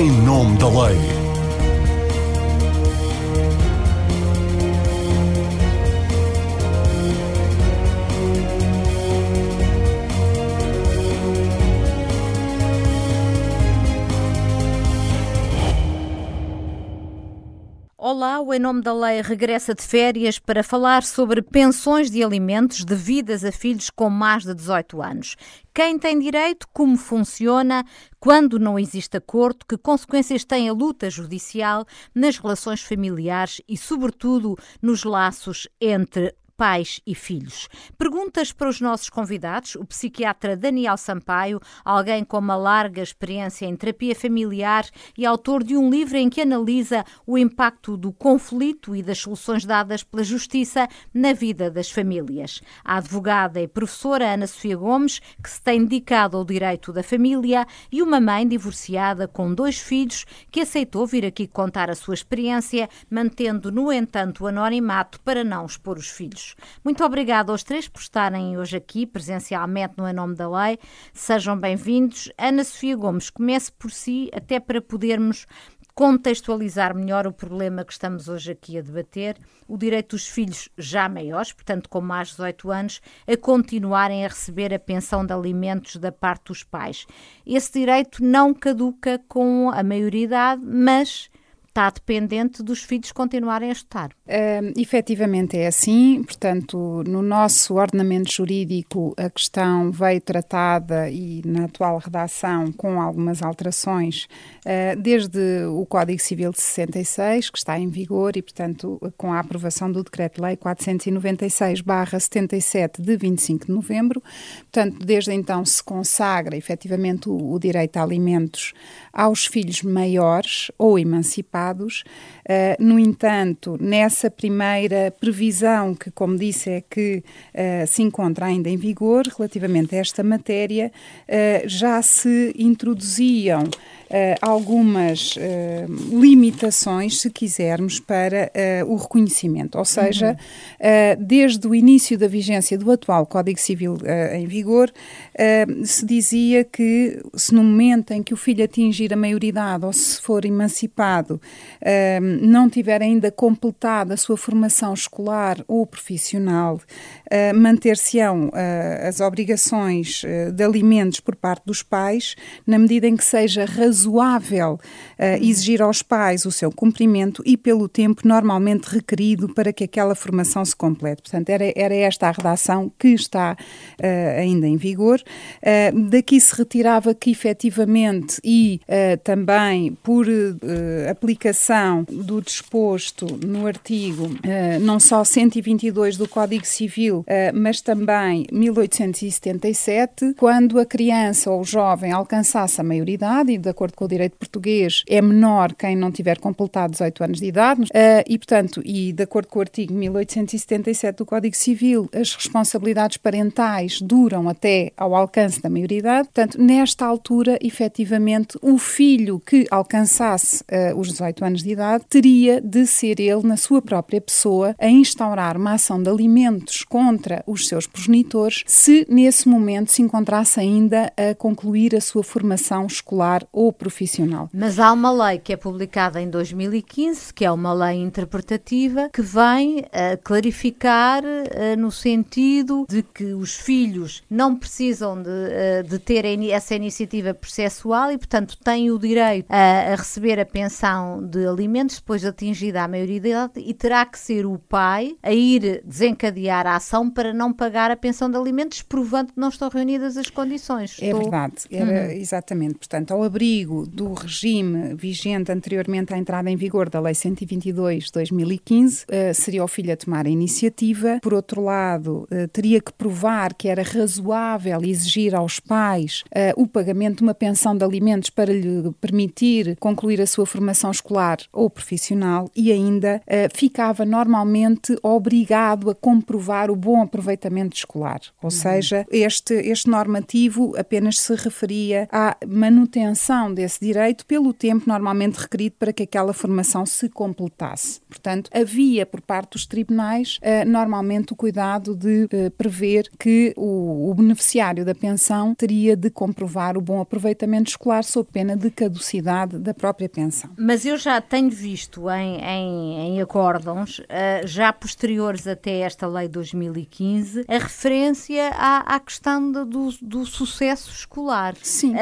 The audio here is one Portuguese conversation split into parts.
em nome da lei. Olá, o Em Nome da Lei regressa de férias para falar sobre pensões de alimentos devidas a filhos com mais de 18 anos. Quem tem direito, como funciona, quando não existe acordo, que consequências tem a luta judicial nas relações familiares e, sobretudo, nos laços entre pais e filhos. Perguntas para os nossos convidados, o psiquiatra Daniel Sampaio, alguém com uma larga experiência em terapia familiar e autor de um livro em que analisa o impacto do conflito e das soluções dadas pela justiça na vida das famílias. A advogada e professora Ana Sofia Gomes, que se tem dedicado ao direito da família, e uma mãe divorciada com dois filhos que aceitou vir aqui contar a sua experiência, mantendo, no entanto, o anonimato para não expor os filhos. Muito obrigada aos três por estarem hoje aqui presencialmente no Em Nome da Lei. Sejam bem-vindos. Ana Sofia Gomes, comece por si, até para podermos contextualizar melhor o problema que estamos hoje aqui a debater, o direito dos filhos já maiores, portanto com mais de 18 anos, a continuarem a receber a pensão de alimentos da parte dos pais. Esse direito não caduca com a maioridade, mas está dependente dos filhos continuarem a estudar. Efetivamente é assim, portanto, no nosso ordenamento jurídico a questão veio tratada e na atual redação com algumas alterações, uh, desde o Código Civil de 66, que está em vigor, e, portanto, com a aprovação do Decreto-Lei 496-77 de 25 de novembro. Portanto, desde então se consagra efetivamente o, o direito a alimentos aos filhos maiores ou emancipados Uh, no entanto, nessa primeira previsão, que, como disse, é que uh, se encontra ainda em vigor relativamente a esta matéria, uh, já se introduziam algumas limitações, se quisermos, para o reconhecimento. Ou seja, uhum. desde o início da vigência do atual Código Civil em vigor, se dizia que se no momento em que o filho atingir a maioridade ou se for emancipado, não tiver ainda completado a sua formação escolar ou profissional, manter-se-ão as obrigações de alimentos por parte dos pais, na medida em que seja razoável exigir aos pais o seu cumprimento e pelo tempo normalmente requerido para que aquela formação se complete. Portanto, era, era esta a redação que está uh, ainda em vigor. Uh, daqui se retirava que efetivamente e também por aplicação do disposto no artigo não só 122 do Código Civil, mas também 1877, quando a criança ou o jovem alcançasse a maioridade, e de acordo com o direito português, é menor quem não tiver completado 18 anos de idade uh, e, portanto, e de acordo com o artigo 1877 do Código Civil, as responsabilidades parentais duram até ao alcance da maioridade. Portanto, nesta altura, efetivamente, o filho que alcançasse uh, os 18 anos de idade teria de ser ele, na sua própria pessoa, a instaurar uma ação de alimentos contra os seus progenitores, se nesse momento se encontrasse ainda a concluir a sua formação escolar ou profissional. Mas há uma lei que é publicada em 2015, que é uma lei interpretativa, que vem uh, clarificar uh, no sentido de que os filhos não precisam de, uh, de ter essa iniciativa processual e, portanto, têm o direito a, a receber a pensão de alimentos depois de atingida a maioridade e terá que ser o pai a ir desencadear a ação para não pagar a pensão de alimentos, provando que não estão reunidas as condições. É Estou... verdade, era uhum. exatamente. Portanto, ao abrigo do regime vigente anteriormente à entrada em vigor da Lei 122 de 2015, uh, seria o filho a tomar a iniciativa. Por outro lado, uh, teria que provar que era razoável exigir aos pais uh, o pagamento de uma pensão de alimentos para lhe permitir concluir a sua formação escolar ou profissional e ainda ficava normalmente obrigado a comprovar o bom aproveitamento escolar. Ou uhum. seja, este, este normativo apenas se referia à manutenção desse direito pelo tempo normalmente requerido para que aquela formação se completasse. Portanto, havia por parte dos tribunais uh, normalmente o cuidado de uh, prever que o, beneficiário da pensão teria de comprovar o bom aproveitamento escolar sob pena de caducidade da própria pensão. Mas eu já tenho visto em, em, em acórdãos, uh, já posteriores até esta lei de 2015, a referência à, à questão do, do, sucesso escolar. Sim.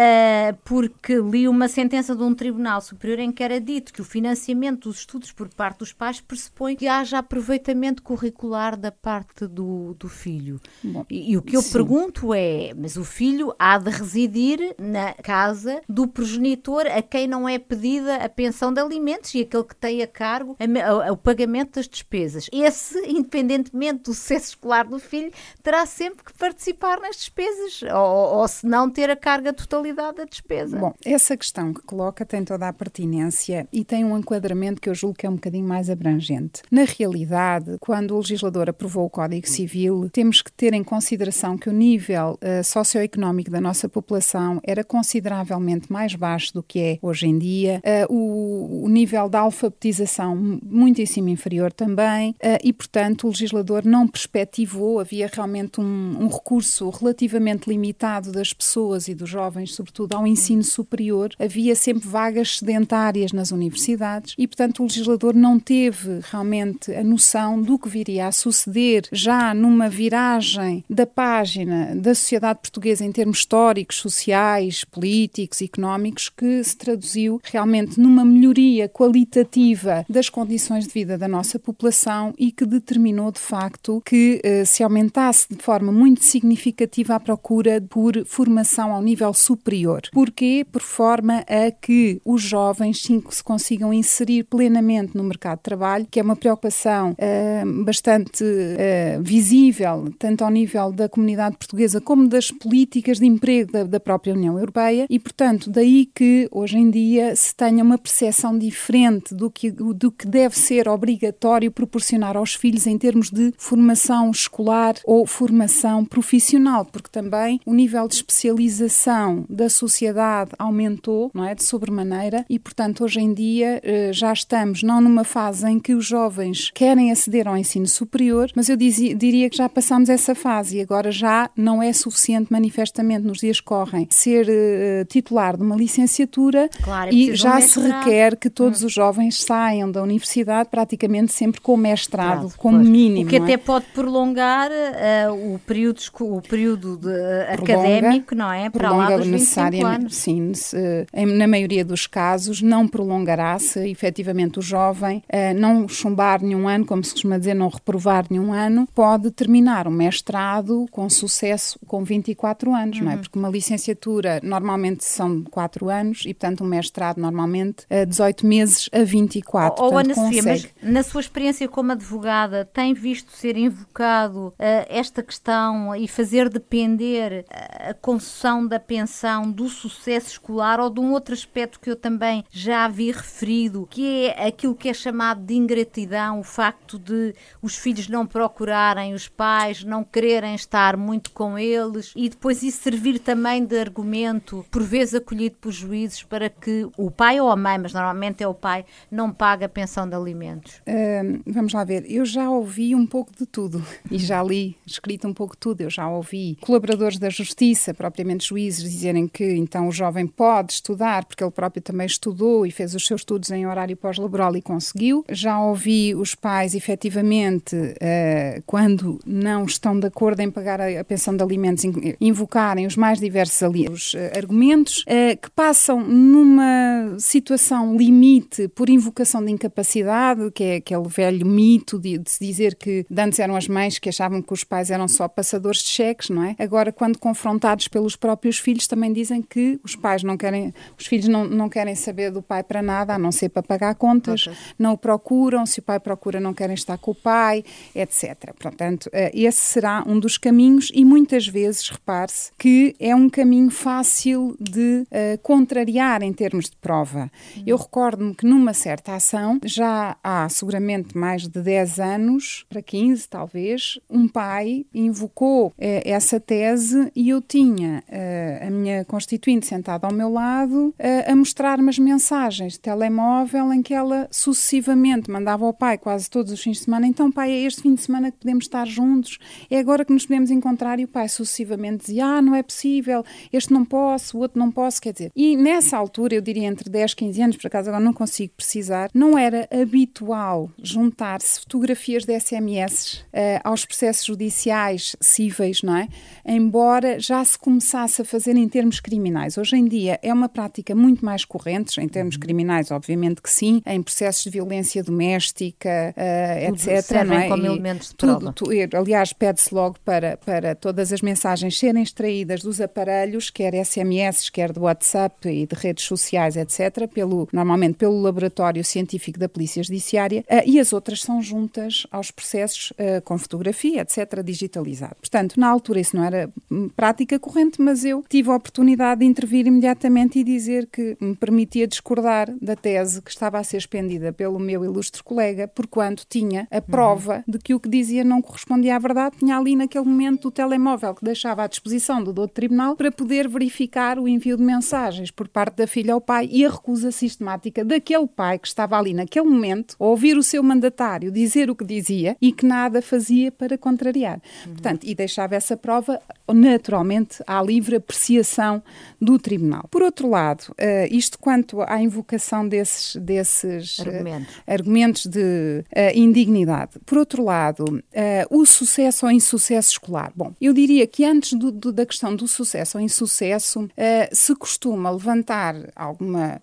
porque li uma sentença de um tribunal superior em que era dito que o financiamento dos estudos por parte dos pais pressupõe que haja aproveitamento curricular da parte do, do filho. Bom, e, e, o que eu sim. pergunto é: mas o filho há de residir na casa do progenitor a quem não é pedida a pensão de alimentos e aquele que tem a cargo a, a, o pagamento das despesas. Esse, independentemente do sucesso escolar do filho, terá sempre que participar nas despesas ou, ou se não ter a carga totalidade da despesa. Bom, essa questão que coloca tem toda a pertinência e tem um enquadramento que eu julgo que é um bocadinho mais abrangente. Na realidade, quando o legislador aprovou o Código Civil, temos que ter em consideração que o nível uh, socioeconómico da nossa população era consideravelmente mais baixo do que é hoje em dia, uh, o, o, nível da alfabetização muitíssimo inferior também, uh, e, portanto, o legislador não perspectivou, havia realmente um, um recurso relativamente limitado das pessoas e dos jovens, sobretudo ao ensino superior, havia sempre vagas sedentárias nas universidades e, portanto, o legislador não teve realmente a noção do que viria a suceder já numa viragem da página da sociedade portuguesa em termos históricos, sociais, políticos, económicos, que se traduziu realmente numa melhoria qualitativa das condições de vida da nossa população e que determinou de facto que eh, se aumentasse de forma muito significativa a procura por formação ao nível superior. Porquê? Por forma a que os jovens se consigam inserir plenamente no mercado de trabalho, que é uma preocupação uh, bastante uh, visível, tanto ao nível da comunidade portuguesa como das políticas de emprego da, da, própria União Europeia, e, portanto, daí que hoje em dia se tenha uma percepção diferente do que, do que deve ser obrigatório proporcionar aos filhos em termos de formação escolar ou formação profissional, porque também o nível de especialização da sociedade aumentou, não é, de sobremaneira, e, portanto, hoje em dia uh, já estamos não numa fase em que os jovens querem aceder ao ensino superior, mas eu dizia, diria que já passamos essa fase e agora já não é suficiente, manifestamente, nos dias que correm, ser uh, titular de uma licenciatura claro, e já se requer que todos hum. os jovens saiam da universidade praticamente sempre com mestrado, claro, como pois. mínimo. O que até é? pode prolongar uh, o período, o período de, uh, académico, não é? Para lá dos 25 anos. Sim, se, na maioria dos casos não prolongará se efetivamente o jovem uh, não chumbar nenhum ano, como se costuma dizer, não reprovar nenhum ano, pode terminar o mestrado com sucesso com 24 anos, uhum. não é? Uhum. Porque uma licenciatura normalmente são 4 anos e, portanto, um mestrado normalmente uh, 18 meses a 24. Ou, Ana Sofia, mas na sua experiência como advogada, tem visto ser invocado uh, esta questão e fazer depender a concessão da pensão do sucesso escolar ou de um outro aspecto que eu também já vi referido, que é aquilo que é chamado de ingratidão o facto de os filhos não procurarem os pais, não quererem estar muito com eles e depois isso servir também de argumento, por vezes acolhido por juízes, para que o pai ou a mãe, mas normalmente é o pai, não pague a pensão de alimentos? Vamos lá ver, eu já ouvi um pouco de tudo e já li escrito um pouco de tudo. Eu já ouvi colaboradores da justiça, propriamente juízes, dizerem que então o jovem pode estudar, porque ele próprio também estudou e fez os seus estudos em horário pós-laboral e conseguiu já ouvi os pais, efetivamente, uh, quando não estão de acordo em pagar a, pensão de alimentos, invocarem os mais diversos os, uh, argumentos, uh, que passam numa situação limite por invocação de incapacidade, que é aquele velho mito de, de se dizer que antes eram as mães que achavam que os pais eram só passadores de cheques, não é? Agora, quando confrontados pelos próprios filhos, também dizem que os pais não querem, os filhos não, não querem saber do pai para nada, a não ser para pagar contas, okay. não procuram, se o pai procura não querem estar com o pai, etc. Portanto, eh, esse será um dos caminhos e muitas vezes, repare-se, que é um caminho fácil de uh, contrariar em termos de prova. Uhum. Eu recordo-me que numa certa ação, já há seguramente mais de 10 anos, para 15 talvez, um pai invocou uh, essa tese e eu tinha uh, a minha constituinte sentada ao meu lado a, a mostrar umas mensagens de telemóvel em que ela sucessivamente mandava ao pai quase todos os fins de semana, então pai, é este fim de semana que podemos estar juntos, é agora que nos podemos encontrar e o pai sucessivamente dizia, ah, não é possível, este não posso, o outro não posso, quer dizer. E nessa altura, eu diria entre 10 e 15 anos, por acaso agora não consigo precisar, não era habitual juntar-se fotografias de SMS uh, eh, aos processos judiciais cíveis, não é? Embora já se começasse a fazer em termos criminais. Hoje em dia é uma prática muito mais corrente, em termos uhum. criminais, obviamente que sim, em processos de violência doméstica, uh, etc. Não é? como e elementos de. Tudo, tudo, aliás, pede-se logo para, para todas as mensagens serem extraídas dos aparelhos, quer SMS, quer do WhatsApp e de redes sociais, etc., pelo, normalmente pelo laboratório científico da Polícia Judiciária, uh, e as outras são juntas aos processos uh, com fotografia, etc., digitalizado. Portanto, na altura isso não era hum, prática corrente, mas eu tive a oportunidade de intervir imediatamente e dizer que me permitia discordar da tese que estava a ser expendida pelo meu ilustre colega, porquanto tinha a prova uhum. de que o que dizia não correspondia à verdade, tinha ali naquele momento o telemóvel que deixava à disposição do doutor tribunal para poder verificar o envio de mensagens por parte da filha ao pai e a recusa sistemática daquele pai que estava ali naquele momento a ouvir o seu mandatário dizer o que dizia e que nada fazia para contrariar. Uhum. Portanto, e deixava essa prova naturalmente à livre apreciação do tribunal. Por outro lado, uh, isto quanto à invocação desses, desses uh, argumentos. argumentos de uh, indignidade. Por outro lado, o sucesso ou insucesso escolar. Bom, eu diria que antes do, do, da questão do sucesso ou insucesso, se costuma levantar alguma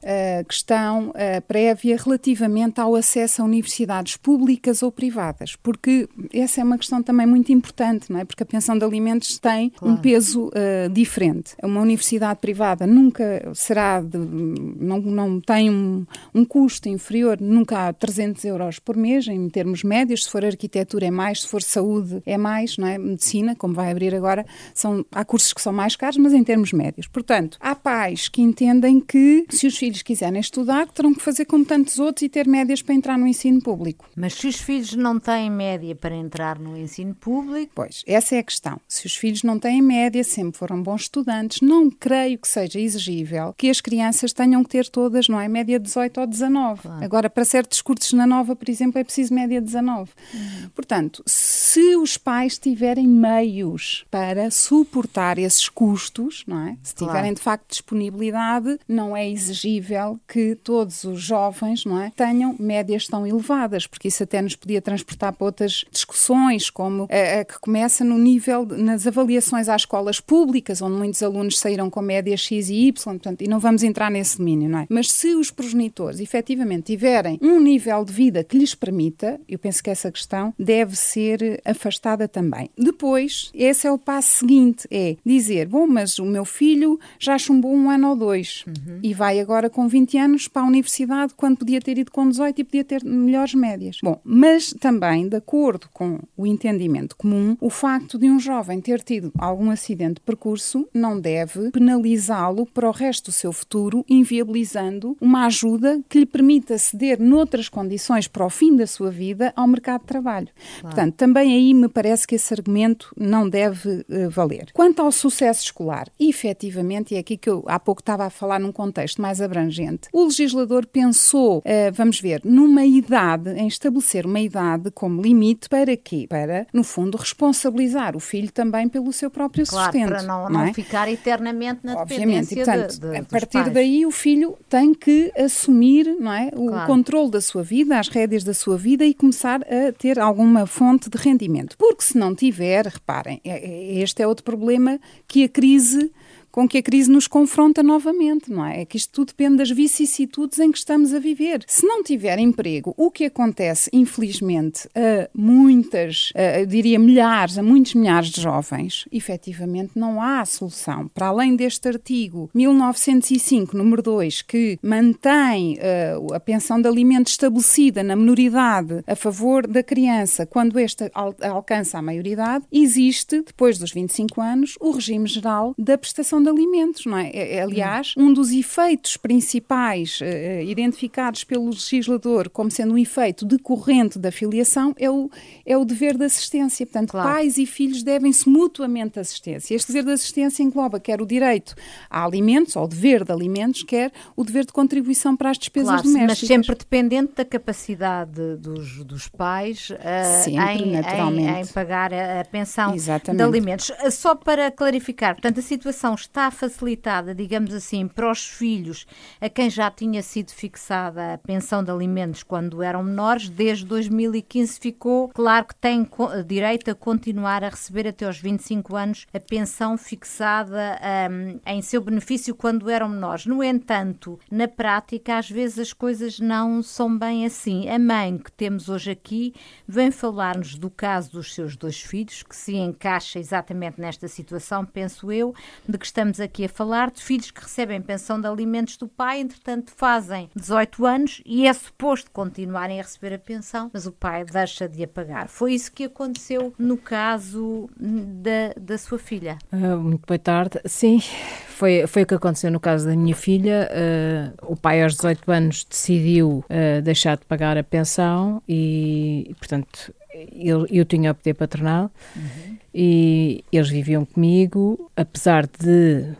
questão prévia relativamente ao acesso a universidades públicas ou privadas, porque essa é uma questão também muito importante, não é? Porque a pensão de alimentos tem claro. um peso uh, diferente. Uma universidade privada nunca será, de, não, não tem um, um custo inferior nunca a 300 euros por mês, em termos médios. Se for arquitetura é mais, se for saúde é mais, não é? Medicina, como vai abrir agora, são, há cursos que são mais caros, mas em termos médios. Portanto, há pais que entendem que se os filhos quiserem estudar, terão que fazer como tantos outros e ter médias para entrar no ensino público. Mas se os filhos não têm média para entrar no ensino público? Pois, essa é a questão. Se os filhos não têm média, sempre foram bons estudantes. Não creio que seja exigível que as crianças tenham que ter todas, não é? Média 18 ou 19. Claro. Agora, para certos cursos na Nova, por exemplo, é preciso média 19. Uhum. Portanto, se os pais tiverem meios para suportar esses custos, não é? Se tiverem claro. de facto disponibilidade, não é exigível que todos os jovens, não é, tenham médias tão elevadas, porque isso até nos podia transportar para outras discussões, como a, a que começa no nível nas avaliações às escolas públicas, onde muitos alunos saíram com médias X e Y, portanto, e não vamos entrar nesse domínio, não é? Mas se os progenitores efetivamente tiverem um nível de vida que lhes permita, eu penso que essa questão deve ser afastada também. Depois, esse é o passo seguinte, é dizer, bom, mas o meu filho já chumbou um ano ou dois uhum. e vai agora com 20 anos para a universidade quando podia ter ido com 18 e podia ter melhores médias. Bom, mas também, de acordo com o entendimento comum, o facto de um jovem ter tido algum acidente de percurso não deve penalizá-lo para o resto do seu futuro, inviabilizando uma ajuda que lhe permita ceder noutras condições para o fim da sua vida ao mercado de trabalho. Claro. Portanto, também aí me parece que esse argumento não deve uh, valer. Quanto ao sucesso escolar, efetivamente, e é aqui que eu há pouco estava a falar num contexto mais abrangente, o legislador pensou, uh, vamos ver, numa idade, em estabelecer uma idade como limite para quê? Para, no fundo, responsabilizar o filho também pelo seu próprio claro, sustento. Para não, não, não é? ficar eternamente na Obviamente. dependência e, portanto, de, de, a partir daí o filho tem que assumir não é, o claro. controle da sua vida, as rédeas da sua vida e começar a ter alguma fonte de rendimento. Porque se não tiver, reparem, é, é, este é outro problema que a crise com que a crise nos confronta novamente, não é? É que isto tudo depende das vicissitudes em que estamos a viver. Se não tiver emprego, o que acontece, infelizmente, a muitas, a, diria milhares, a muitos milhares de jovens, efetivamente não há solução. Para além deste artigo 1905, número 2, que mantém uh, a pensão de alimento estabelecida na minoridade a favor da criança quando esta al alcança a maioridade, existe, depois dos 25 anos, o regime geral da prestação de de alimentos, não é? é, é aliás, um dos efeitos principais uh, identificados pelo legislador como sendo um efeito decorrente da filiação é o, é o dever de assistência. Portanto, claro. pais e filhos devem-se mutuamente assistência. Este dever de assistência engloba quer o direito a alimentos, ou o dever de alimentos, quer o dever de contribuição para as despesas claro, domésticas. Mas sempre dependente da capacidade dos, dos pais uh, sempre, em, naturalmente. Em, em, pagar a, a pensão Exatamente. de alimentos. Só para clarificar, portanto, a situação está facilitada, digamos assim, para os filhos a quem já tinha sido fixada a pensão de alimentos quando eram menores, desde 2015 ficou claro que têm direito a continuar a receber até aos 25 anos a pensão fixada um, em seu benefício quando eram menores. No entanto, na prática, às vezes as coisas não são bem assim. A mãe que temos hoje aqui vem falar-nos do caso dos seus dois filhos, que se encaixa exatamente nesta situação, penso eu, de que estamos aqui a falar, de filhos que recebem pensão de alimentos do pai, entretanto fazem 18 anos e é suposto continuarem a receber a pensão, mas o pai deixa de a pagar. Foi isso que aconteceu no caso da, da sua filha. Uh, muito boa tarde. Sim, foi, foi o que aconteceu no caso da minha filha. Uh, o pai, aos 18 anos, decidiu uh, deixar de pagar a pensão e, portanto, eu, eu tinha o poder patronal uhum. E eles viviam comigo, apesar de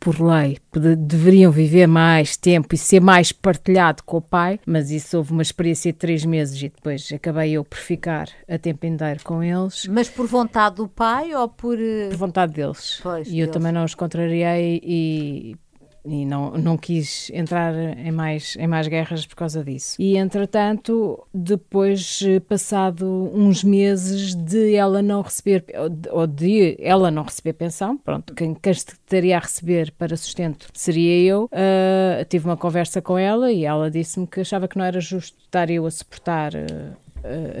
por lei, deveriam viver mais tempo e ser mais partilhado com o pai, mas isso houve uma experiência de três meses e depois acabei eu por ficar a tempo inteiro com eles. Mas por vontade do pai ou por. Eh, por vontade deles. Pois, e deles. eu também não os contrariei e e não, não quis entrar em mais, em mais guerras por causa disso. E entretanto, depois, passado uns meses de ela não receber, ou de ela não receber pensão, pronto, quem, quem estaria a receber para sustento seria eu, uh, tive uma conversa com ela e ela disse-me que achava que não era justo estar eu a suportar. Uh,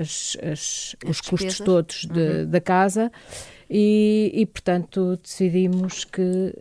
as, as, os custos todos de, uhum. da casa e, e, portanto decidimos que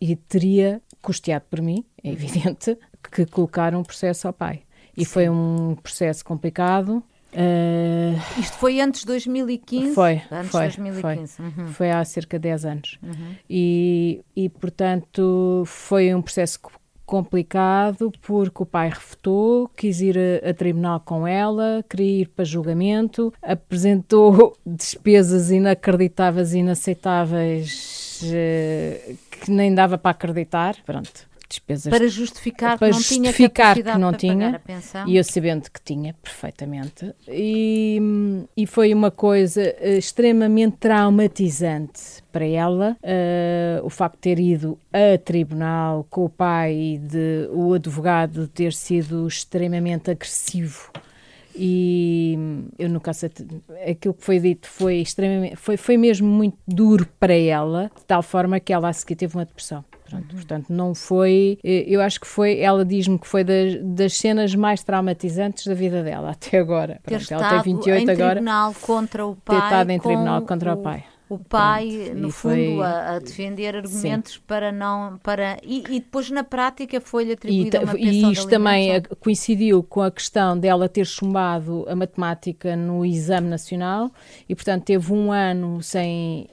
e teria custeado por mim, é evidente, que colocaram um processo ao pai. E Sim. foi um processo complicado. Uh, Isto foi antes de 2015? Foi, antes foi, 2015. Foi, uhum. foi há cerca de 10 anos. Uhum. E, e, portanto, foi um processo complicado porque o pai refutou, quis ir a, a, tribunal com ela, queria ir para julgamento, apresentou despesas inacreditáveis, inaceitáveis, uh, que nem dava para acreditar. Pronto. Despesas para justificar para que não justificar tinha que não tinha e eu sabendo que tinha perfeitamente e, e foi uma coisa eh, extremamente traumatizante para ela uh, o facto de ter ido a tribunal com o pai de o advogado ter sido extremamente agressivo e eu nunca sei, aquilo que foi dito foi extremamente, foi, foi mesmo muito duro para ela, de tal forma que ela a seguir teve uma depressão. Pronto, uhum. Portanto, não foi. Eh, eu acho que foi. Ela diz-me que foi das, das cenas mais traumatizantes da vida dela até agora. Pronto, ela tem 28 em agora. tribunal contra o pai. Ter estado em tribunal contra o, o pai o pai, Pronto, no fundo, foi... a, a, defender argumentos Sim. para não. Para, e, e, depois, na prática, foi-lhe atribuída e, uma pensão E isto também eh, coincidiu com a questão dela ter chumbado a matemática no exame nacional e, portanto, teve um ano sem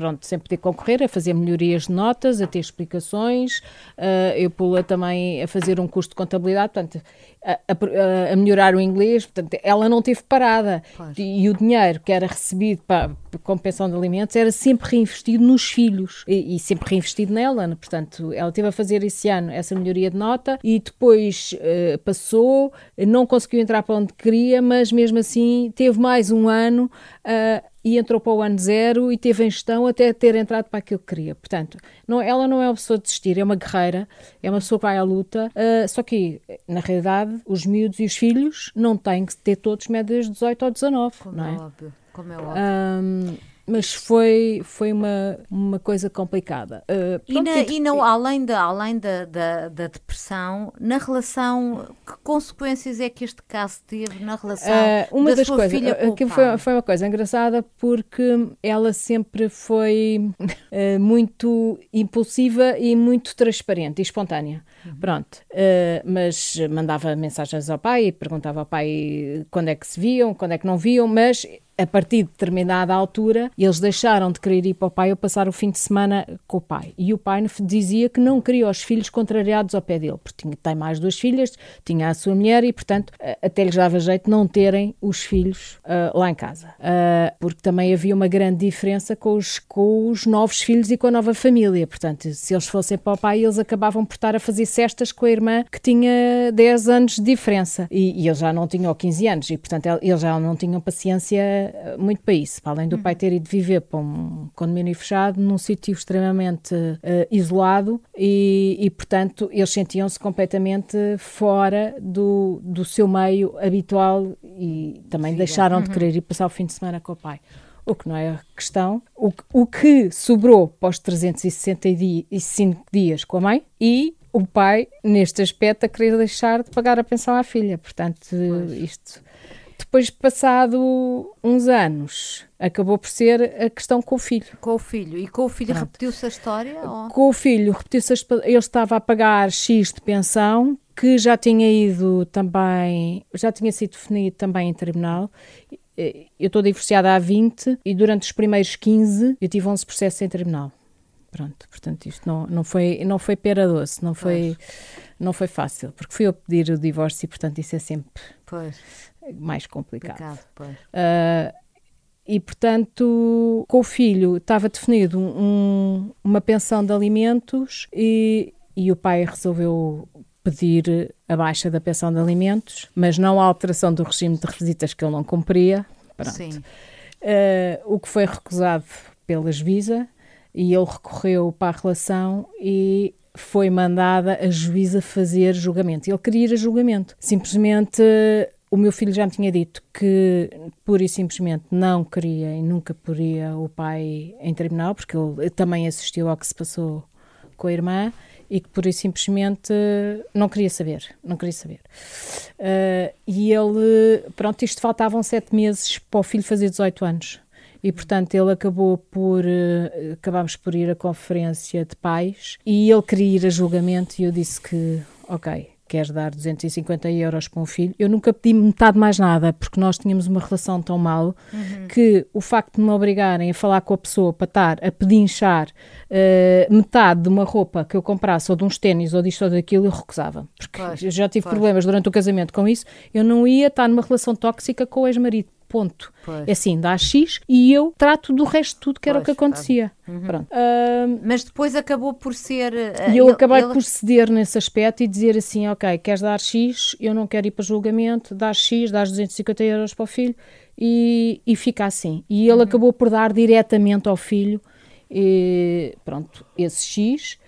pronto, sem poder concorrer, a fazer melhorias de notas, a ter explicações, uh, eu pula também a fazer um curso de contabilidade, portanto, a, a, a, melhorar o inglês, portanto, ela não teve parada. E, e, o dinheiro que era recebido para, para pensão de alimentos era sempre reinvestido nos filhos e, e, sempre reinvestido nela. Né? Portanto, ela teve a fazer esse ano essa melhoria de nota e depois uh, passou, não conseguiu entrar para onde queria, mas mesmo assim teve mais um ano. Uh, e entrou para o ano zero e teve em gestão até ter entrado para aquilo que queria. Portanto, não, ela não é uma pessoa de desistir, é uma guerreira, é uma pessoa que vai à luta, uh, só que, na realidade, os miúdos e os filhos não têm que ter todos médias de 18 ou 19, como não é? é óbvio, como é óbvio. Um, mas foi, foi uma, uma coisa complicada. Uh, e, na, e não, além, da, além da, da, da, depressão, na relação, que consequências é que este caso teve na relação uh, uma da das sua coisas, filha com que foi, foi uma coisa engraçada porque ela sempre foi uh, muito impulsiva e muito transparente e espontânea. Uhum. Pronto, mas mandava mensagens ao pai e perguntava ao pai quando é que se viam, quando é que não viam, mas a partir de determinada altura, eles deixaram de querer ir para o pai ou passar o fim de semana com o pai. E o pai dizia que não queria os filhos contrariados ao pé dele, porque tinha, tem mais duas filhas, tinha a sua mulher e, portanto, até lhes dava jeito não terem os filhos uh, lá em casa. Uh, porque também havia uma grande diferença com os, com os novos filhos e com a nova família. Portanto, se eles fossem para o pai, eles acabavam por estar a fazer cestas com a irmã que tinha 10 anos de diferença. E, e eles já não tinham 15 anos e, portanto, eles já não tinham paciência eh, muito para isso. Para além do uhum. pai ter ido viver para um condomínio fechado, num sítio extremamente uh, isolado e, e, portanto, eles sentiam-se completamente fora do, do seu meio habitual e também deixaram uhum. de querer ir passar o fim de semana com o pai o que não é a questão. O, o que sobrou os 365 dias com a mãe e o pai, neste aspecto, a querer deixar de pagar a pensão à filha. Portanto, pois. isto. Depois, passado uns anos, acabou por ser a questão com o filho. Com o filho. E com o filho repetiu-se a história? Ou? Com o filho repetiu-se a Ele estava a pagar X de pensão, que já tinha ido também, já tinha sido definido também em tribunal. Eu estou divorciada há 20 e durante os primeiros 15 eu tive 11 processos em tribunal. Pronto, portanto, isto não, não, foi, não foi pera doce, não foi, não foi fácil, porque fui eu pedir o divórcio e, portanto, isso é sempre pois. Mais complicado. Uh, e, portanto, com o filho estava definido um, uma pensão de alimentos e, e o pai resolveu pedir a baixa da pensão de alimentos, mas não a alteração do regime de requisitas que ele não cumpria. Pronto. Uh, o que foi recusado pela juíza e ele recorreu para a relação e foi mandada a juíza fazer julgamento. Ele queria ir a julgamento. Simplesmente o meu filho já me tinha dito que pura e simplesmente não queria e nunca poria o pai em tribunal, porque ele também assistiu ao que se passou com a irmã e que por isso simplesmente não queria saber, não queria saber. Uh, e ele, pronto, isto faltavam sete meses para o filho fazer 18 anos. E, portanto, ele acabou por. Uh, acabámos por ir à conferência de pais e ele queria ir a julgamento e eu disse que, ok, queres dar 250 euros para um filho. Eu nunca pedi metade mais nada, porque nós tínhamos uma relação tão mal uhum. que o facto de me obrigarem a falar com a pessoa para estar a pedinchar uh, metade de uma roupa que eu comprasse, ou de uns ténis, ou disto ou daquilo, eu recusava. Porque eu já tive problemas durante o casamento com isso. Eu não ia estar numa relação tóxica com o ex-marido ponto. Pois. É assim, dá X e eu trato do resto de tudo que pois, era o que acontecia. Uhum. Pronto. Uh, Mas depois acabou por ser. Uh, e eu ele, acabei ele... por ceder nesse aspecto e dizer assim: ok, queres dar X, eu não quero ir para julgamento, dás X, dás 250 euros para o filho e, e fica assim. E ele uhum. acabou por dar diretamente ao filho, e, pronto, esse X.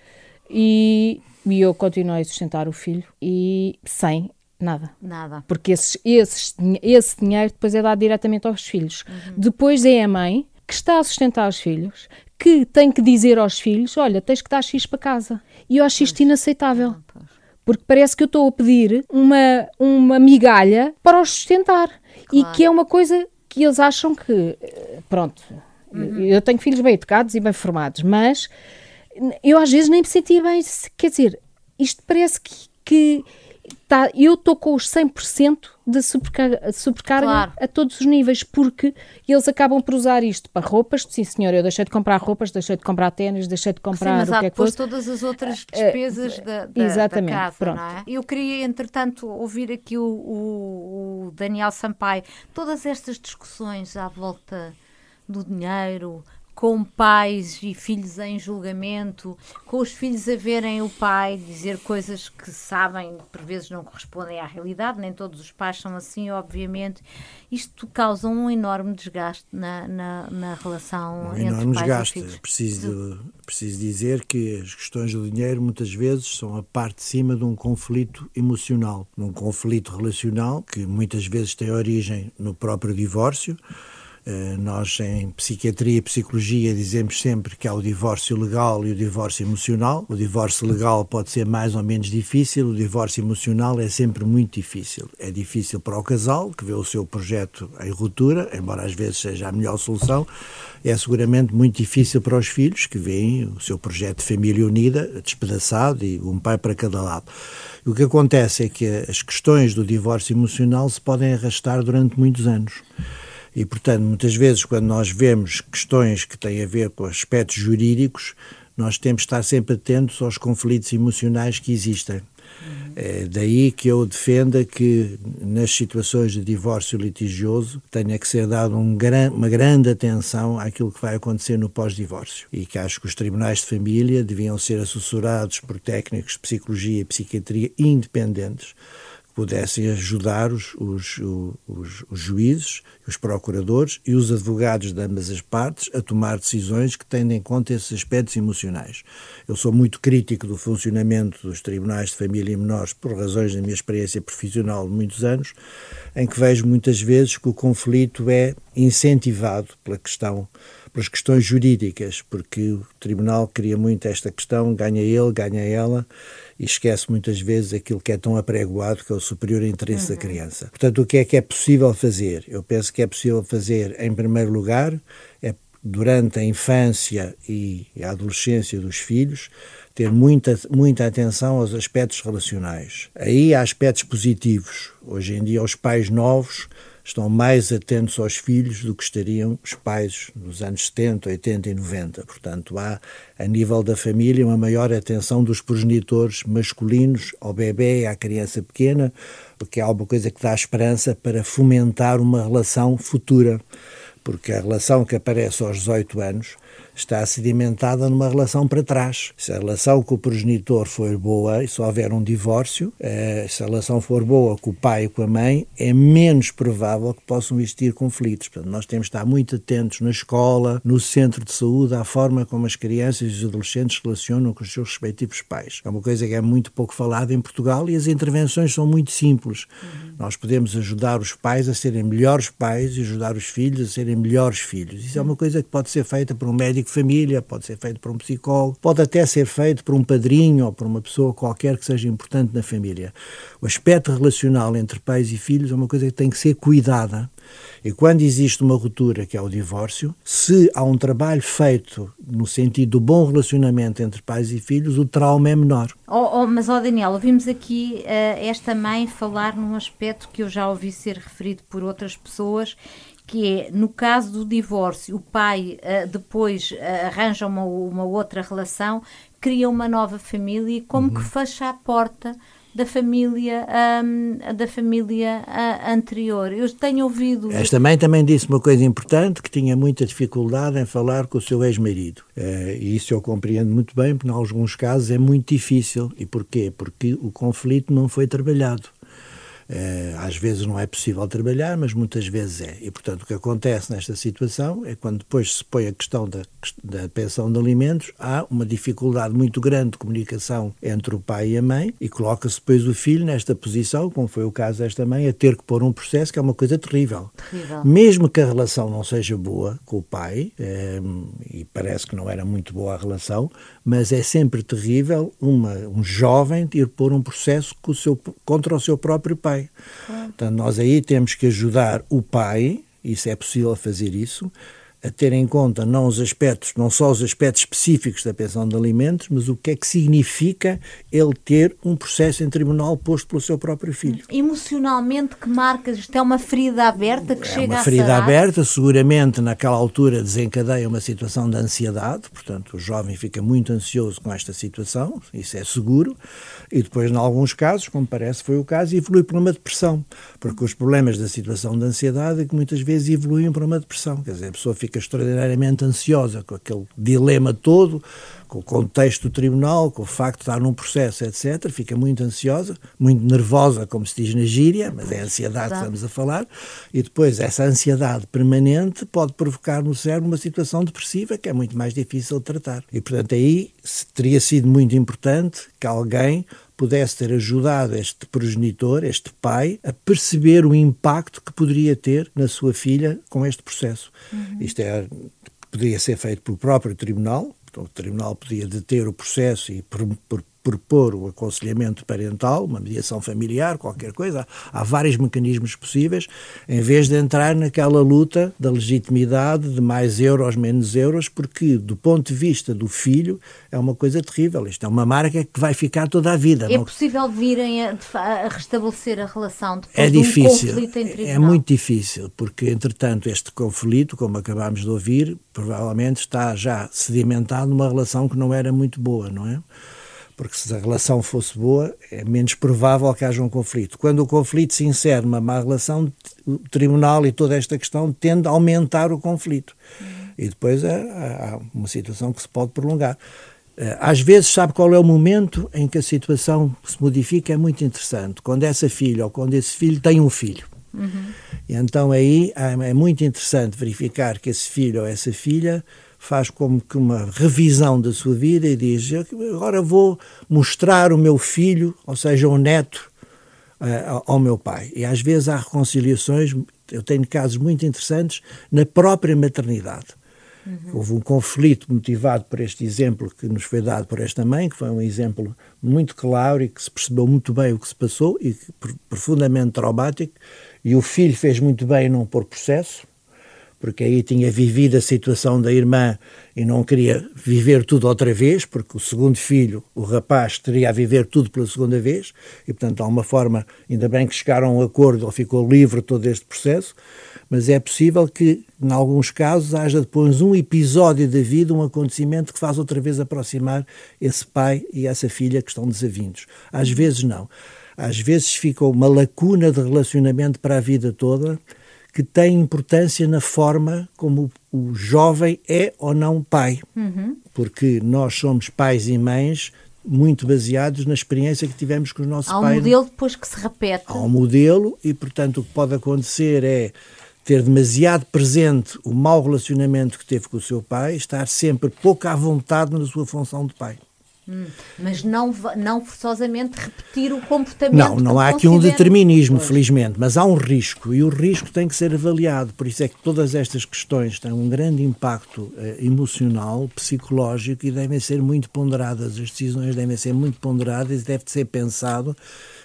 E, e eu continuei a sustentar o filho e sem Nada. Nada. Porque esse esse esse dinheiro depois é dado diretamente aos filhos. Uhum. Depois é a mãe que está a sustentar os filhos, que tem que dizer aos filhos: olha, tens que dar X para casa. E eu acho isto inaceitável. Ah, porque parece que eu estou a pedir uma, uma migalha para os sustentar. Claro. E que é uma coisa que eles acham que. Pronto, uhum. eu tenho filhos bem educados e bem formados, mas eu às vezes nem me sentia bem. Quer dizer, isto parece que, que tá, eu estou com os 100% de sobrecarga, sobrecarga claro. a todos os níveis, porque eles acabam por usar isto para roupas. Sim, senhor, eu deixei de comprar roupas, deixei de comprar ténis, deixei de comprar Sim, mas o que é que fosse. todas as outras ah, despesas da, da, Exatamente, da casa, pronto. não é? Eu queria, entretanto, ouvir aqui o, o, o Daniel Sampaio. Todas estas discussões à volta do dinheiro, com pais e filhos em julgamento, com os filhos a verem o pai dizer coisas que sabem, por vezes não correspondem à realidade, nem todos os pais são assim, obviamente. Isto causa um enorme desgaste na, na, na relação um entre enorme pais desgaste. e filhos. Preciso, preciso dizer que as questões do dinheiro muitas vezes são a parte de cima de um conflito emocional, num conflito relacional que muitas vezes tem origem no próprio divórcio nós, em psiquiatria e psicologia, dizemos sempre que há o divórcio legal e o divórcio emocional. O divórcio legal pode ser mais ou menos difícil, o divórcio emocional é sempre muito difícil. É difícil para o casal, que vê o seu projeto em ruptura, embora às vezes seja a melhor solução. É seguramente muito difícil para os filhos, que veem o seu projeto de família unida despedaçado e um pai para cada lado. O que acontece é que as questões do divórcio emocional se podem arrastar durante muitos anos. E, portanto, muitas vezes, quando nós vemos questões que têm a ver com aspectos jurídicos, nós temos de estar sempre atentos aos conflitos emocionais que existem. É daí que eu defenda que nas situações de divórcio litigioso tenha que ser dado um gran, uma grande atenção àquilo que vai acontecer no pós-divórcio e que acho que os tribunais de família deviam ser assessorados por técnicos de psicologia e psiquiatria independentes pudessem ajudar os, os, os, os, juízes, os procuradores e os advogados de ambas as partes a tomar decisões que tenham em conta esses aspectos emocionais. Eu sou muito crítico do funcionamento dos tribunais de família e menores por razões da minha experiência profissional de muitos anos, em que vejo muitas vezes que o conflito é incentivado pela questão pelas questões jurídicas, porque o tribunal cria muito esta questão, ganha ele, ganha ela, e esquece muitas vezes aquilo que é tão apregoado, que é o superior interesse uhum. da criança. Portanto, o que é que é possível fazer? Eu penso que é possível fazer, em primeiro lugar, é durante a infância e a adolescência dos filhos, ter muita, muita atenção aos aspectos relacionais. Aí há aspectos positivos. Hoje em dia, os pais novos estão mais atentos aos filhos do que estariam os pais nos anos 70, 80 e 90. Portanto, há, a nível da família, uma maior atenção dos progenitores masculinos ao bebê, à criança pequena, o que é alguma coisa que dá esperança para fomentar uma relação futura. Porque a relação que aparece aos 18 anos está sedimentada numa relação para trás. Se a relação com o progenitor for boa e se houver um divórcio, eh, se a relação for boa com o pai e com a mãe, é menos provável que possam existir conflitos. Portanto, nós temos de estar muito atentos na escola, no centro de saúde, à forma como as crianças e os adolescentes se relacionam com os seus respectivos pais. É uma coisa que é muito pouco falada em Portugal e as intervenções são muito simples. Uhum. Nós podemos ajudar os pais a serem melhores pais e ajudar os filhos a serem melhores filhos. Isso é uma coisa que pode ser feita por um médico médico de família, pode ser feito por um psicólogo, pode até ser feito por um padrinho ou por uma pessoa qualquer que seja importante na família. O aspecto relacional entre pais e filhos é uma coisa que tem que ser cuidada. E quando existe uma ruptura, que é o divórcio, se há um trabalho feito no sentido do bom relacionamento entre pais e filhos, o trauma é menor. Oh, oh, mas, ó oh Daniel, ouvimos aqui uh, esta mãe falar num aspecto que eu já ouvi ser referido por outras pessoas que é, no caso do divórcio, o pai uh, depois uh, arranja uma, uma outra relação, cria uma nova família e como uhum. que fecha a porta da família um, da família uh, anterior. Eu tenho ouvido. Esta mãe também disse uma coisa importante que tinha muita dificuldade em falar com o seu ex-marido. Uh, e isso eu compreendo muito bem, porque em alguns casos é muito difícil. E porquê? Porque o conflito não foi trabalhado. Eh, às vezes não é possível trabalhar, mas muitas vezes é. E, portanto, o que acontece nesta situação é quando depois se põe a questão da, da pensão de alimentos, há uma dificuldade muito grande de comunicação entre o pai e a mãe e coloca-se depois o filho nesta posição, como foi o caso desta mãe, a ter que pôr um processo que é uma coisa terrível. terrível. Mesmo que a relação não seja boa com o pai, é, e parece que não era muito boa a relação, mas é sempre terrível uma, um jovem ir pôr um processo o seu, contra o seu próprio pai. Claro. Portanto, nós aí temos que ajudar o pai, isso é possível fazer isso, a ter em conta não os aspectos, não só os aspectos específicos da pensão de alimentos, mas o que é que significa ele ter um processo em tribunal posto pelo seu próprio filho. Emocionalmente, que marcas? Isto é uma ferida aberta que é chega a É uma ferida aberta, seguramente naquela altura desencadeia uma situação de ansiedade, portanto o jovem fica muito ansioso com esta situação, isso é seguro, e depois, em alguns casos, como parece foi o caso, evolui para uma depressão, porque os problemas da situação de ansiedade é que muitas vezes evoluem para uma depressão, quer dizer, a pessoa fica fica extraordinariamente ansiosa com aquele dilema todo, com o contexto do tribunal, com o facto de estar num processo, etc. Fica muito ansiosa, muito nervosa, como se diz na gíria, mas é a ansiedade que estamos a falar. E depois, essa ansiedade permanente pode provocar no cérebro uma situação depressiva que é muito mais difícil de tratar. E, portanto, aí teria sido muito importante que alguém pudesse ter ajudado este progenitor, este pai, a perceber o impacto que poderia ter na sua filha com este processo. Uhum. Isto é, poderia ser feito pelo próprio tribunal, então, o tribunal podia deter o processo e, por, por propor o aconselhamento parental, uma mediação familiar, qualquer coisa. Há vários mecanismos possíveis, em vez de entrar naquela luta da legitimidade de mais euros, menos euros, porque do ponto de vista do filho é uma coisa terrível. Isto é uma marca que vai ficar toda a vida. É não... possível virem a, a, restabelecer a relação depois é de um difícil, conflito em tribunal? É muito difícil, porque entretanto este conflito, como acabámos de ouvir, provavelmente está já sedimentado numa relação que não era muito boa, não é? Porque se a relação fosse boa, é menos provável que haja um conflito. Quando o conflito se insere numa má relação, o tribunal e toda esta questão tende a aumentar o conflito. E depois há, há, uma situação que se pode prolongar. Eh, às vezes, sabe qual é o momento em que a situação se modifica? É muito interessante. Quando essa filha ou quando esse filho tem um filho. Uhum. E então aí é muito interessante verificar que esse filho ou essa filha faz como que uma revisão da sua vida e diz: agora vou mostrar o meu filho, ou seja, o neto, ao meu pai. E às vezes há reconciliações, eu tenho casos muito interessantes na própria maternidade. Uhum. Houve um conflito motivado por este exemplo que nos foi dado por esta mãe, que foi um exemplo muito claro e que se percebeu muito bem o que se passou e que, profundamente traumático. E o filho fez muito bem em não pôr processo, porque aí tinha vivido a situação da irmã e não queria viver tudo outra vez, porque o segundo filho, o rapaz, teria a viver tudo pela segunda vez, e portanto há uma forma, ainda bem que chegaram a um acordo, ele ficou livre de todo este processo, mas é possível que, em alguns casos, haja depois um episódio da vida, um acontecimento que faz outra vez aproximar esse pai e essa filha que estão desavindos. Às vezes não. Às vezes fica uma lacuna de relacionamento para a vida toda, que tem importância na forma como o jovem é ou não pai. Uhum. Porque nós somos pais e mães muito baseados na experiência que tivemos com os nossos pais. Há um modelo depois que se repete. Há um modelo e, portanto, o que pode acontecer é ter demasiado presente o mau relacionamento que teve com o seu pai, estar sempre pouco à vontade na sua função de pai. Hum, mas não, não forçosamente repetir o comportamento. Não, não há aqui um determinismo, pois. felizmente, mas há um risco e o risco tem que ser avaliado. Por isso é que todas estas questões têm um grande impacto eh, emocional, psicológico e devem ser muito ponderadas. As decisões devem ser muito ponderadas e deve ser pensado.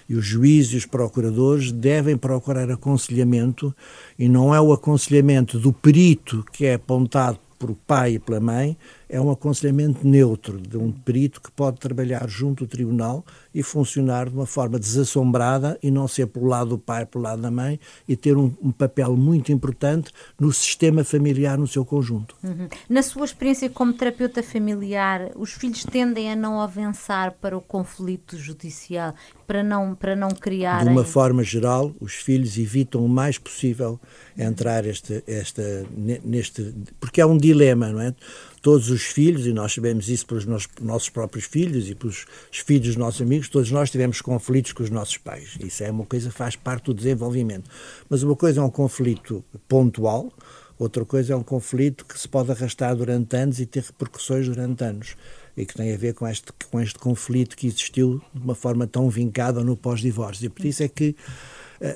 E os juízes e os procuradores devem procurar aconselhamento e não é o aconselhamento do perito que é apontado por o pai e pela mãe, é um aconselhamento neutro de um perito que pode trabalhar junto do tribunal e funcionar de uma forma desassombrada e não ser pelo lado do pai, pelo lado da mãe e ter um, um papel muito importante no sistema familiar no seu conjunto. Uhum. Na sua experiência como terapeuta familiar, os filhos tendem a não avançar para o conflito judicial, para não, para não criar. De uma forma geral, os filhos evitam o mais possível entrar este, esta, neste. porque é um dilema, não é? Todos os filhos, e nós sabemos isso pelos nossos próprios filhos e pelos filhos dos nossos amigos, todos nós tivemos conflitos com os nossos pais. Isso é uma coisa que faz parte do desenvolvimento. Mas uma coisa é um conflito pontual, outra coisa é um conflito que se pode arrastar durante anos e ter repercussões durante anos e que tem a ver com este, com este conflito que existiu de uma forma tão vincada no pós-divórcio. E por isso é que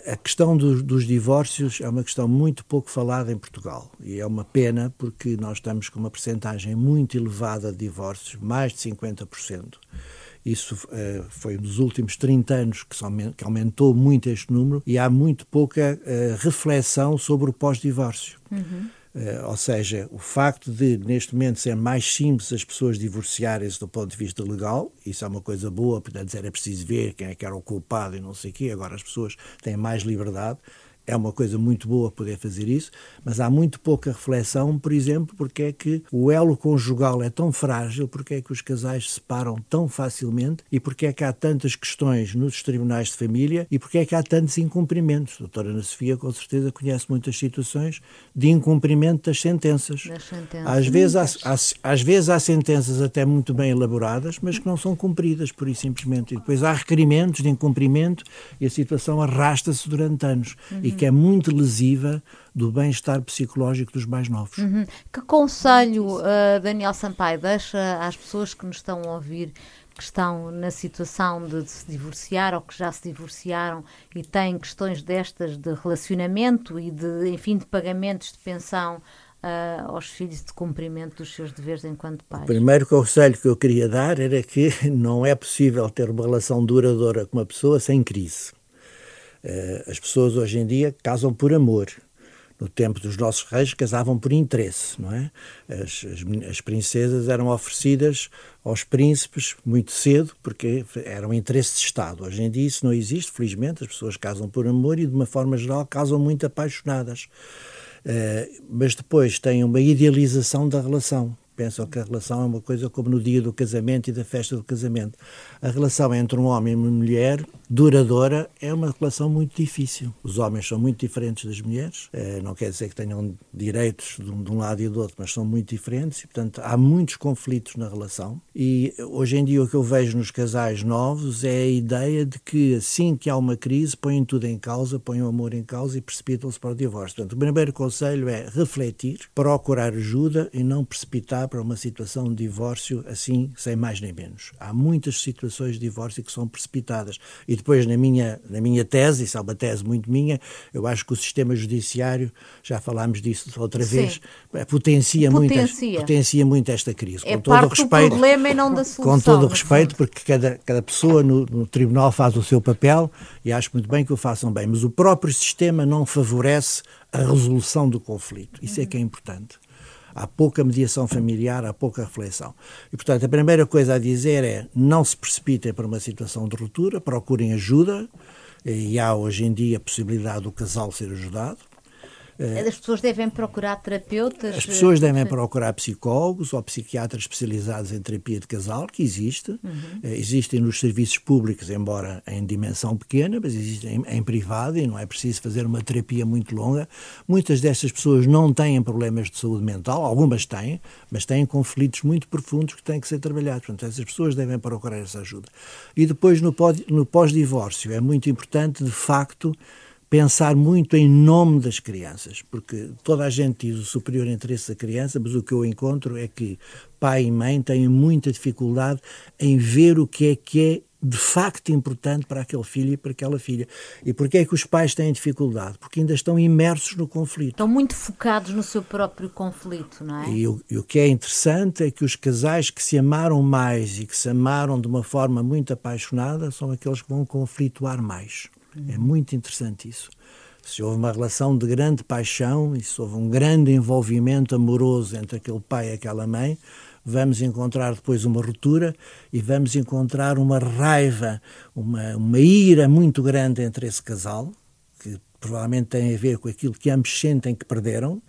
a questão dos, dos, divórcios é uma questão muito pouco falada em Portugal e é uma pena porque nós estamos com uma percentagem muito elevada de divórcios, mais de 50%. Isso uh, foi nos últimos 30 anos que, que, aumentou muito este número e há muito pouca uh, reflexão sobre o pós-divórcio. Uhum. Uh, ou seja, o facto de, neste momento, ser mais simples as pessoas divorciarem-se do ponto de vista legal, isso é uma coisa boa, portanto, era preciso ver quem é que era o culpado e não sei o quê, agora as pessoas têm mais liberdade é uma coisa muito boa poder fazer isso, mas há muito pouca reflexão, por exemplo, porque é que o elo conjugal é tão frágil, porque é que os casais se separam tão facilmente e porque é que há tantas questões nos tribunais de família e porque é que há tantos incumprimentos. A doutora Ana Sofia, com certeza, conhece muitas situações de incumprimento das sentenças. Das sentenças. Às, vezes há, há, às vezes há sentenças até muito bem elaboradas, mas que não são cumpridas, por e simplesmente. E depois há requerimentos de incumprimento e a situação arrasta-se durante anos. Uhum. Que é muito lesiva do bem-estar psicológico dos mais novos. Uhum. Que conselho, uh, Daniel Sampaio, deixa às pessoas que nos estão a ouvir que estão na situação de, de, se divorciar ou que já se divorciaram e têm questões destas de relacionamento e de, enfim, de pagamentos de pensão uh, aos filhos de cumprimento dos seus deveres enquanto pais? O primeiro conselho que eu queria dar era que não é possível ter uma relação duradoura com uma pessoa sem crise. Uh, as pessoas hoje em dia casam por amor. No tempo dos nossos reis casavam por interesse, não é? As, as, as princesas eram oferecidas aos príncipes muito cedo porque era um interesse de Estado. Hoje em dia isso não existe, felizmente, as pessoas casam por amor e de uma forma geral casam muito apaixonadas. Uh, mas depois têm uma idealização da relação pensam que a relação é uma coisa como no dia do casamento e da festa do casamento. A relação entre um homem e uma mulher, duradoura, é uma relação muito difícil. Os homens são muito diferentes das mulheres, eh, não quer dizer que tenham direitos de um lado e do outro, mas são muito diferentes e, portanto, há muitos conflitos na relação. E hoje em dia o que eu vejo nos casais novos é a ideia de que assim que há uma crise, põem tudo em causa, põem o amor em causa e precipitam-se para o divórcio. Portanto, o primeiro conselho é refletir, procurar ajuda e não precipitar para uma situação de divórcio assim, sem mais nem menos. Há muitas situações de divórcio que são precipitadas. E depois, na minha, na minha tese, isso é uma tese muito minha, eu acho que o sistema judiciário, já falámos disso outra vez, eh, potencia, Muito, potencia muito esta crise. É com todo o respeito, do problema e não da solução. Com todo o respeito, porque cada, cada pessoa no, no tribunal faz o seu papel e acho muito bem que o façam bem, mas o próprio sistema não favorece a resolução do conflito. Isso é que é importante. Há pouca mediação familiar, há pouca reflexão. E, portanto, a primeira coisa a dizer é não se precipitem para uma situação de ruptura, procurem ajuda, e há hoje em dia a possibilidade do casal ser ajudado. Eh, as pessoas devem procurar terapeutas? As pessoas devem procurar psicólogos ou psiquiatras especializados em terapia de casal, que existe. Uhum. Eh, existem nos serviços públicos, embora em dimensão pequena, mas existem em, em privado e não é preciso fazer uma terapia muito longa. Muitas destas pessoas não têm problemas de saúde mental, algumas têm, mas têm conflitos muito profundos que têm que ser trabalhados. Portanto, essas pessoas devem procurar essa ajuda. E depois, no pós-divórcio, é muito importante, de facto, pensar muito em nome das crianças, porque toda a gente diz o superior interesse da criança, mas o que eu encontro é que pai e mãe têm muita dificuldade em ver o que é que é de facto importante para aquele filho e para aquela filha. E porquê é que os pais têm dificuldade? Porque ainda estão imersos no conflito. Estão muito focados no seu próprio conflito, não é? E o, e o que é interessante é que os casais que se amaram mais e que se amaram de uma forma muito apaixonada são aqueles que vão conflituar mais. É muito interessante isso. Se houve uma relação de grande paixão e se houve um grande envolvimento amoroso entre aquele pai e aquela mãe, vamos encontrar depois uma ruptura e vamos encontrar uma raiva, uma, uma ira muito grande entre esse casal, que provavelmente tem a ver com aquilo que ambos sentem que perderam,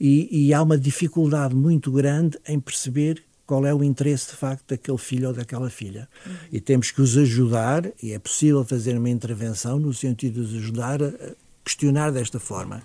e, e há uma dificuldade muito grande em perceber qual é o interesse de facto daquele filho ou daquela filha. Uhum. E temos que os ajudar, e é possível fazer uma intervenção no sentido de os ajudar a questionar desta forma.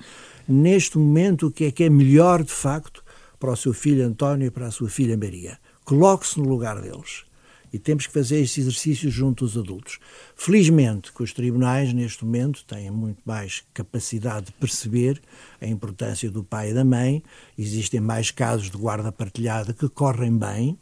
Neste momento, o que é que é melhor de facto para o seu filho António e para a sua filha Maria? Coloque-se no lugar deles e temos que fazer esse exercício junto aos adultos. Felizmente que os tribunais, neste momento, têm muito mais capacidade de perceber a importância do pai e da mãe, existem mais casos de guarda partilhada que correm bem,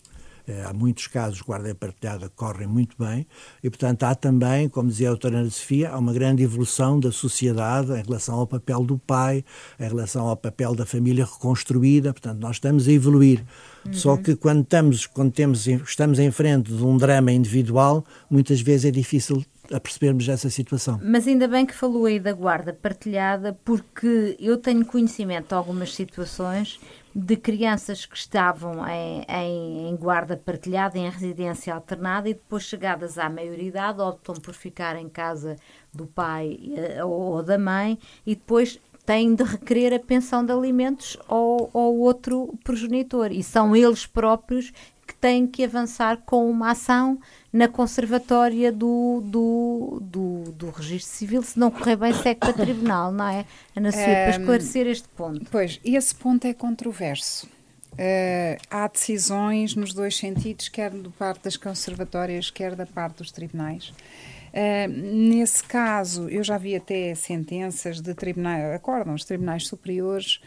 há muitos casos de guarda partilhada correm muito bem e, portanto, há também, como dizia a doutora Ana Sofia, há uma grande evolução da sociedade em relação ao papel do pai, em relação ao papel da família reconstruída, portanto, nós estamos a evoluir. Uhum. Só que quando estamos, quando temos, estamos em frente de um drama individual, muitas vezes é difícil a percebermos essa situação. Mas ainda bem que falou aí da guarda partilhada, porque eu tenho conhecimento de algumas situações de crianças que estavam em, em, em, guarda partilhada, em residência alternada e depois chegadas à maioridade optam por ficar em casa do pai eh, ou da mãe e depois têm de requerer a pensão de alimentos ao, ao outro progenitor. E são eles próprios que têm que avançar com uma ação na conservatória do, do, do, do registro civil, se não correr bem, segue para tribunal, não é? Ana Sofia, para esclarecer este ponto. Pois, esse ponto é controverso. Uh, há decisões nos dois sentidos, quer da parte das conservatórias, quer da parte dos tribunais. Uh, nesse caso, eu já vi até sentenças de tribunais, acordam os tribunais superiores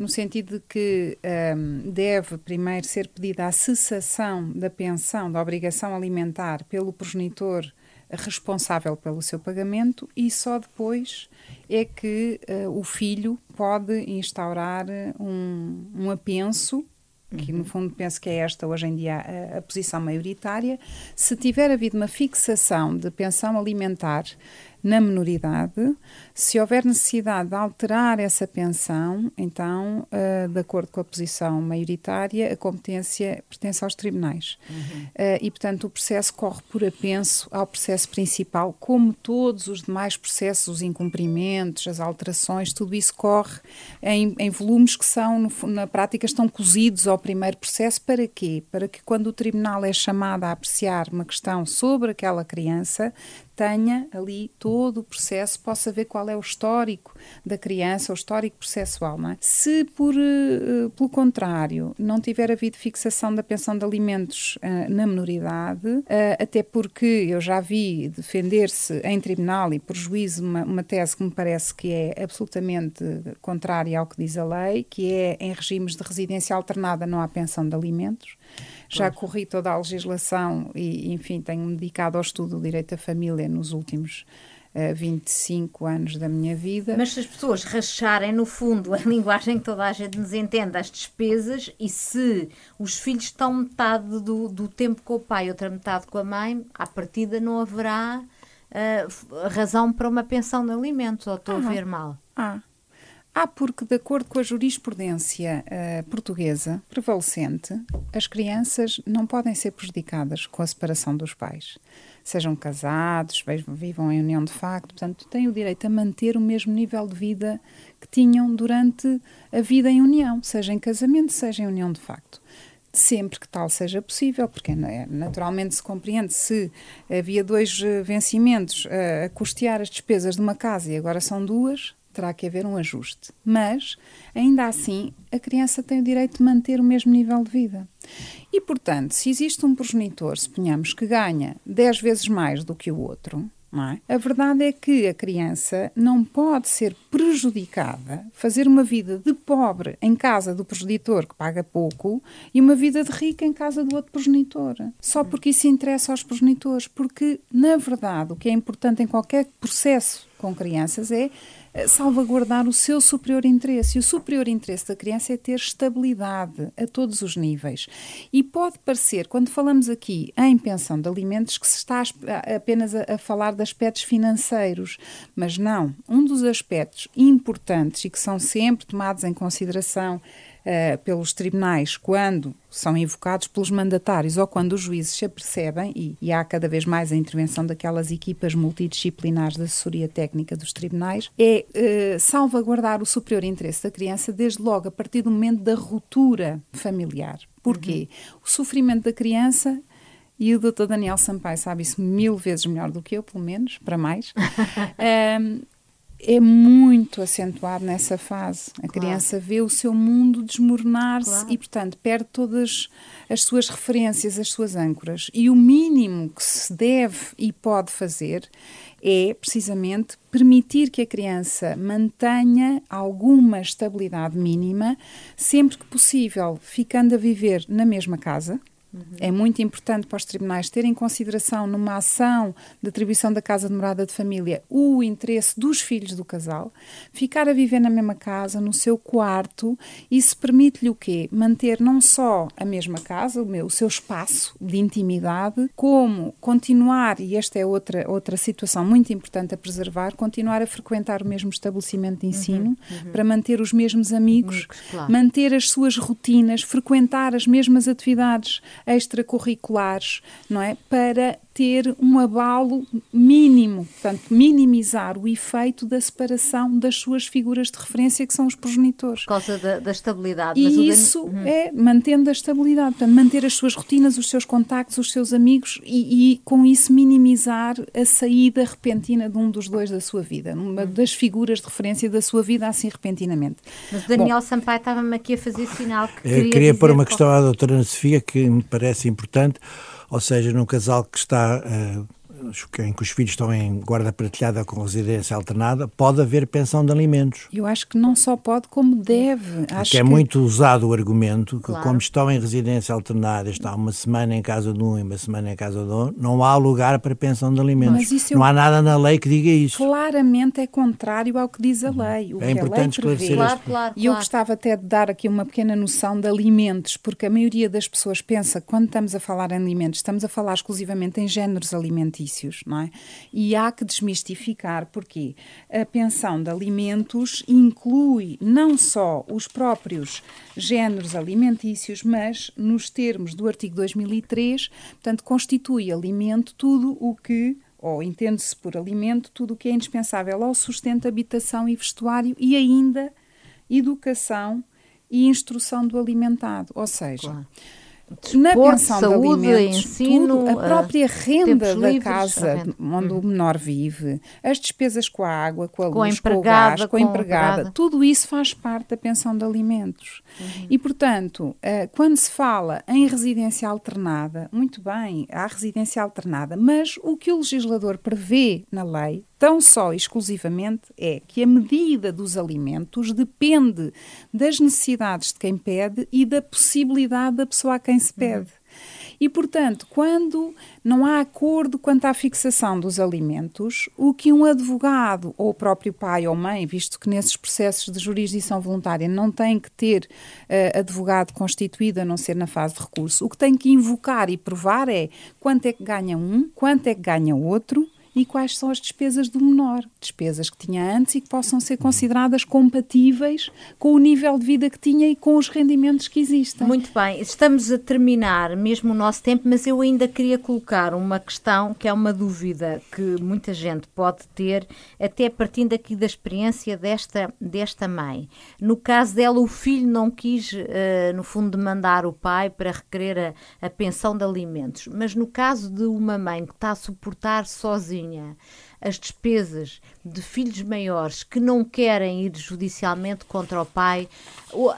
no sentido de que um, deve primeiro ser pedida a cessação da pensão, da obrigação alimentar pelo progenitor responsável pelo seu pagamento e só depois é que uh, o filho pode instaurar um, um apenso que no fundo penso que é esta hoje em dia a, a, posição maioritária, se tiver havido uma fixação de pensão alimentar na menoridade. Se houver necessidade de alterar essa pensão, então, uh, de acordo com a posição maioritária, a competência pertence aos tribunais. Uhum. Uh, e, portanto, o processo corre por apenso ao processo principal, como todos os demais processos, os incumprimentos, as alterações, tudo isso corre em, em volumes que são, no, na prática, estão cozidos ao primeiro processo. Para quê? Para que quando o tribunal é chamado a apreciar uma questão sobre aquela criança, tenha ali todo o processo, possa ver qual é o histórico da criança, o histórico processual. É? Se, por, uh, pelo contrário, não tiver havido fixação da pensão de alimentos uh, na menoridade, uh, até porque eu já vi defender-se em tribunal e por juízo uma, uma tese que me parece que é absolutamente contrária ao que diz a lei, que é em regimes de residência alternada não há pensão de alimentos já corri toda a legislação e, enfim, tenho-me dedicado ao estudo do direito à família nos últimos uh, eh, 25 anos da minha vida. Mas se as pessoas racharem, no fundo, a linguagem que toda a gente nos entende, as despesas, e se os filhos estão metade do, do tempo com o pai e outra metade com a mãe, à partida não haverá uh, razão para uma pensão de alimentos, ou estou ah, a ver mal? Ah, ah, porque, de acordo com a jurisprudência uh, portuguesa prevalecente, as crianças não podem ser prejudicadas com a separação dos pais. Sejam casados, vivam em união de facto, portanto, têm o direito a manter o mesmo nível de vida que tinham durante a vida em união, seja em casamento, seja em união de facto sempre que tal seja possível, porque naturalmente se compreende se havia dois eh, vencimentos a custear as despesas de uma casa e agora são duas, terá que haver um ajuste. Mas, ainda assim, a criança tem o direito de manter o mesmo nível de vida. E, portanto, se existe um progenitor, suponhamos, que ganha 10 vezes mais do que o outro, é? A verdade é que a criança não pode ser prejudicada, fazer uma vida de pobre em casa do progenitor que paga pouco e uma vida de rica em casa do outro progenitor. Só porque isso interessa aos progenitores. Porque, na verdade, o que é importante em qualquer processo com crianças é salvaguardar o seu superior interesse. E o superior interesse da criança é ter estabilidade a todos os níveis. E pode parecer, quando falamos aqui em pensão de alimentos, que se está apenas a, a falar de aspectos financeiros, mas não. Um dos aspectos importantes e que são sempre tomados em consideração uh, pelos tribunais quando são invocados pelos mandatários ou quando os juízes se apercebem, e, e, há cada vez mais a intervenção daquelas equipas multidisciplinares de assessoria técnica dos tribunais, é uh, salvaguardar o superior interesse da criança desde logo a partir do momento da ruptura familiar. Porquê? Uhum. O sofrimento da criança e o Dr. Daniel Sampaio sabe isso mil vezes melhor do que eu, pelo menos, para mais. um, é muito acentuado nessa fase. A claro. criança vê o seu mundo desmoronar-se claro. e, portanto, perde todas as suas referências, as suas âncoras. E o mínimo que se deve e pode fazer é, precisamente, permitir que a criança mantenha alguma estabilidade mínima, sempre que possível, ficando a viver na mesma casa Uhum. É muito importante para os tribunais terem em consideração, numa ação de atribuição da casa de morada de família, o interesse dos filhos do casal, ficar a viver na mesma casa, no seu quarto, isso permite-lhe o quê? Manter não só a mesma casa, o, meu, o seu espaço de intimidade, como continuar, e esta é outra, outra situação muito importante a preservar, continuar a frequentar o mesmo estabelecimento de uhum, ensino uhum, uhum. para manter os mesmos amigos, amigos claro. manter as suas rotinas, frequentar as mesmas atividades extracurriculares, não é? Para ter um abalo mínimo, portanto, minimizar o efeito da separação das suas figuras de referência, que são os progenitores. Por causa da, da estabilidade. E isso uhum. é mantendo a estabilidade, portanto, manter as suas rotinas, os seus contactos, os seus amigos e, e, com isso minimizar a saída repentina de um dos dois da sua vida, uma uhum. das figuras de referência da sua vida, assim repentinamente. Mas o Daniel Bom, Sampaio estava-me aqui a fazer sinal que queria. Eu queria pôr uma questão à doutora Ana Sofia que me parece importante ou seja, num casal que está uh, em que os filhos estão em guarda partilhada com residência alternada, pode haver pensão de alimentos. Eu acho que não só pode, como deve. Porque acho é que... muito usado o argumento que, Claro. como estão em residência alternada, está uma semana em casa de um e uma semana em casa do outro, não há lugar para pensão de alimentos. Mas isso Não eu- há nada na lei que diga isso. Claramente é contrário ao que diz a lei. O É que importante a lei prevê. esclarecer Claro, este- claro, E eu gostava até de dar aqui uma pequena noção de alimentos, porque a maioria das pessoas pensa que quando estamos a falar em alimentos, estamos a falar exclusivamente em géneros alimentícios, não é? E há que desmistificar, porque a pensão de alimentos inclui não só os próprios géneros alimentícios, mas nos termos do artigo 2003, portanto, constitui alimento tudo o que ou entende-se por alimento tudo o que é indispensável ao sustento, habitação e vestuário e ainda educação e instrução do alimentado. Ou seja, Claro. Na pensão saúde, de alimentos, ensino, tudo, a eh, própria renda da livres, a casa renda. onde o menor vive, as despesas com a água, com a Com a luz, com o gás, com a com a empregada, tudo isso faz parte da pensão de alimentos. Uhum. E, portanto, eh, quando se fala em residência alternada, muito bem, há residência alternada, mas o que o legislador prevê na lei, tão só exclusivamente, é que a medida dos alimentos depende das necessidades de quem pede e da possibilidade da pessoa a quem se pede. E, portanto, quando não há acordo quanto à fixação dos alimentos, o que um advogado, ou o próprio pai ou mãe, visto que nesses processos de jurisdição voluntária não tem que ter eh, advogado constituído, a não ser na fase de recurso, o que tem que invocar e provar é quanto é que ganha um, quanto é que ganha outro e quais são as despesas do menor. Despesas que tinha antes e que possam ser consideradas compatíveis com o nível de vida que tinha e com os rendimentos que existem. Muito bem, estamos a terminar mesmo o nosso tempo, mas eu ainda queria colocar uma questão que é uma dúvida que muita gente pode ter, até partindo aqui da experiência desta, desta mãe. No caso dela, o filho não quis, eh, no fundo, demandar o pai para requerer a, a pensão de alimentos, mas no caso de uma mãe que está a suportar sozinha as despesas de filhos maiores que não querem ir judicialmente contra o pai,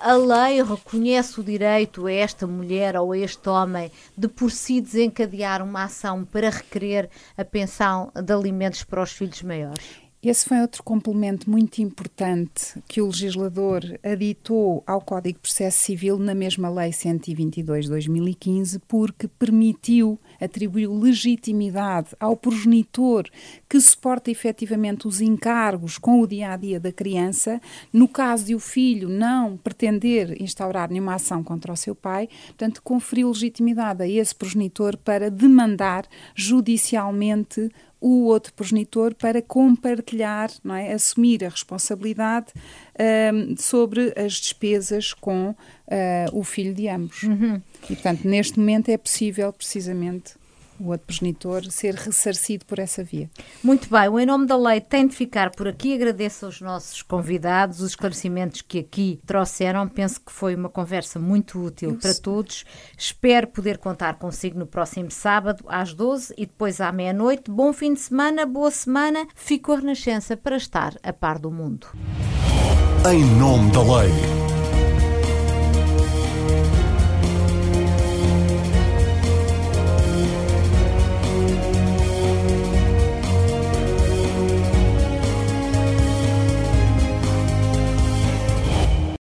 a lei reconhece o direito a esta mulher ou a este homem de por si desencadear uma ação para requerer a pensão de alimentos para os filhos maiores. Esse foi outro complemento muito importante que o legislador aditou ao Código de Processo Civil na mesma Lei 122/2015, porque permitiu, atribuiu legitimidade ao progenitor que suporta efetivamente os encargos com o dia a dia da criança, no caso de o filho não pretender instaurar nenhuma ação contra o seu pai, portanto, conferiu legitimidade a esse progenitor para demandar judicialmente o outro progenitor para compartilhar, não é? assumir a responsabilidade ahm, sobre as despesas com ah, o filho de ambos. E, portanto, neste momento é possível, precisamente, o outro progenitor ser ressarcido por essa via. Muito bem, o Em Nome da Lei tem de ficar por aqui. Agradeço aos nossos convidados os esclarecimentos que aqui trouxeram. Penso que foi uma conversa muito útil para todos. Espero poder contar consigo no próximo sábado, às 12 e depois à meia-noite. Bom fim de semana, boa semana. Fico a Renascença para estar a par do mundo. Em nome da lei.